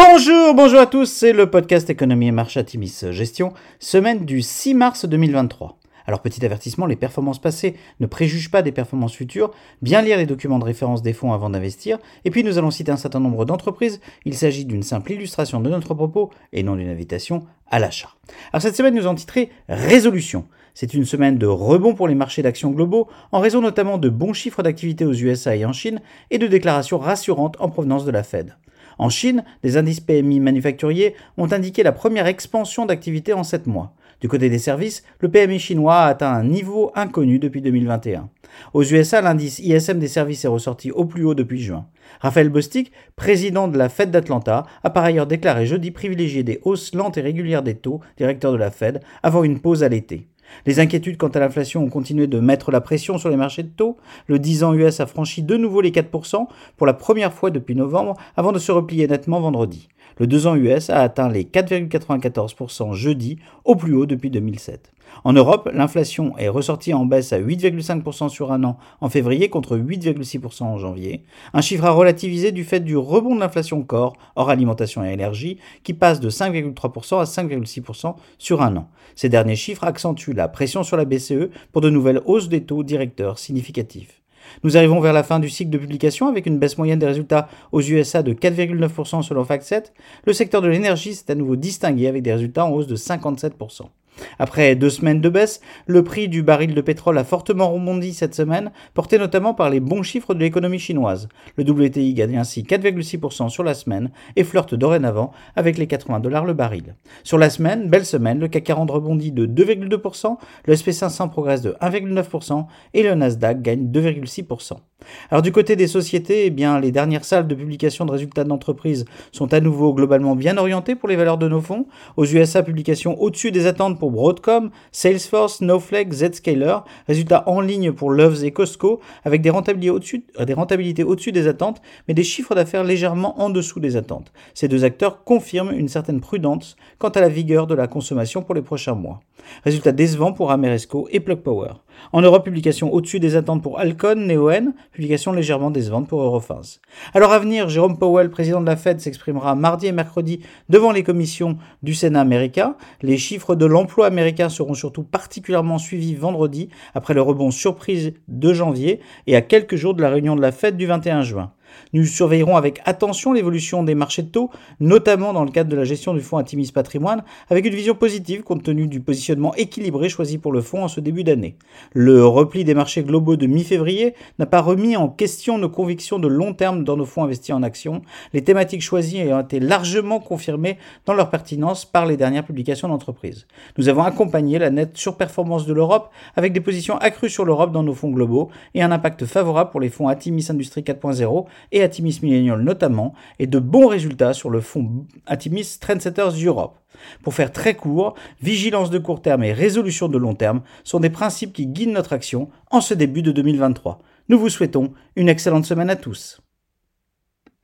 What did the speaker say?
Bonjour, bonjour à tous, c'est le podcast Économie et Marché Atimis Gestion, semaine du 6 mars 2023. Alors petit avertissement, les performances passées ne préjugent pas des performances futures, bien lire les documents de référence des fonds avant d'investir, et puis nous allons citer un certain nombre d'entreprises, il s'agit d'une simple illustration de notre propos et non d'une invitation à l'achat. Alors cette semaine nous en titré Résolution. C'est une semaine de rebond pour les marchés d'actions globaux, en raison notamment de bons chiffres d'activité aux USA et en Chine, et de déclarations rassurantes en provenance de la Fed. En Chine, des indices PMI manufacturiers ont indiqué la première expansion d'activité en 7 mois. Du côté des services, le PMI chinois a atteint un niveau inconnu depuis 2021. Aux USA, l'indice ISM des services est ressorti au plus haut depuis juin. Raphaël Bostic, président de la Fed d'Atlanta, a par ailleurs déclaré jeudi privilégier des hausses lentes et régulières des taux, directeur de la Fed, avant une pause à l'été. Les inquiétudes quant à l'inflation ont continué de mettre la pression sur les marchés de taux. Le 10 ans US a franchi de nouveau les 4% pour la première fois depuis novembre avant de se replier nettement vendredi. Le 2 ans US a atteint les 4,94% jeudi, au plus haut depuis 2007. En Europe, l'inflation est ressortie en baisse à 8,5% sur un an en février contre 8,6% en janvier, un chiffre à relativiser du fait du rebond de l'inflation corps, hors alimentation et énergie, qui passe de 5,3% à 5,6% sur un an. Ces derniers chiffres accentuent la pression sur la BCE pour de nouvelles hausses des taux directeurs significatifs. Nous arrivons vers la fin du cycle de publication avec une baisse moyenne des résultats aux USA de 4,9% selon FactSet. Le secteur de l'énergie s'est à nouveau distingué avec des résultats en hausse de 57%. Après deux semaines de baisse, le prix du baril de pétrole a fortement rebondi cette semaine, porté notamment par les bons chiffres de l'économie chinoise. Le WTI gagne ainsi 4,6% sur la semaine et flirte dorénavant avec les 80 dollars le baril. Sur la semaine, belle semaine, le CAC 40 rebondit de 2,2%, le SP500 progresse de 1,9% et le Nasdaq gagne 2,6%. Alors du côté des sociétés, eh bien, les dernières salles de publication de résultats d'entreprise sont à nouveau globalement bien orientées pour les valeurs de nos fonds. Aux USA, publication au-dessus des attentes pour Broadcom, Salesforce, Snowflake, Zscaler, résultats en ligne pour Loves et Costco, avec des rentabilités au-dessus des, rentabilités au-dessus des attentes, mais des chiffres d'affaires légèrement en dessous des attentes. Ces deux acteurs confirment une certaine prudence quant à la vigueur de la consommation pour les prochains mois. Résultats décevants pour Ameresco et Plug Power. En Europe, publication au-dessus des attentes pour Alcon, Neoen, publication légèrement décevante pour Eurofins. Alors à venir, Jérôme Powell, président de la Fed, s'exprimera mardi et mercredi devant les commissions du Sénat américain. Les chiffres de l'emploi américain seront surtout particulièrement suivis vendredi, après le rebond surprise de janvier et à quelques jours de la réunion de la Fed du 21 juin. Nous surveillerons avec attention l'évolution des marchés de taux, notamment dans le cadre de la gestion du fonds Atimis Patrimoine, avec une vision positive compte tenu du positionnement équilibré choisi pour le fonds en ce début d'année. Le repli des marchés globaux de mi-février n'a pas remis en question nos convictions de long terme dans nos fonds investis en actions, les thématiques choisies ayant été largement confirmées dans leur pertinence par les dernières publications d'entreprise. Nous avons accompagné la nette surperformance de l'Europe avec des positions accrues sur l'Europe dans nos fonds globaux et un impact favorable pour les fonds Atimis Industrie 4.0 et Atimis Millennial notamment, et de bons résultats sur le fonds Atimis Trendsetters Europe. Pour faire très court, vigilance de court terme et résolution de long terme sont des principes qui guident notre action en ce début de 2023. Nous vous souhaitons une excellente semaine à tous.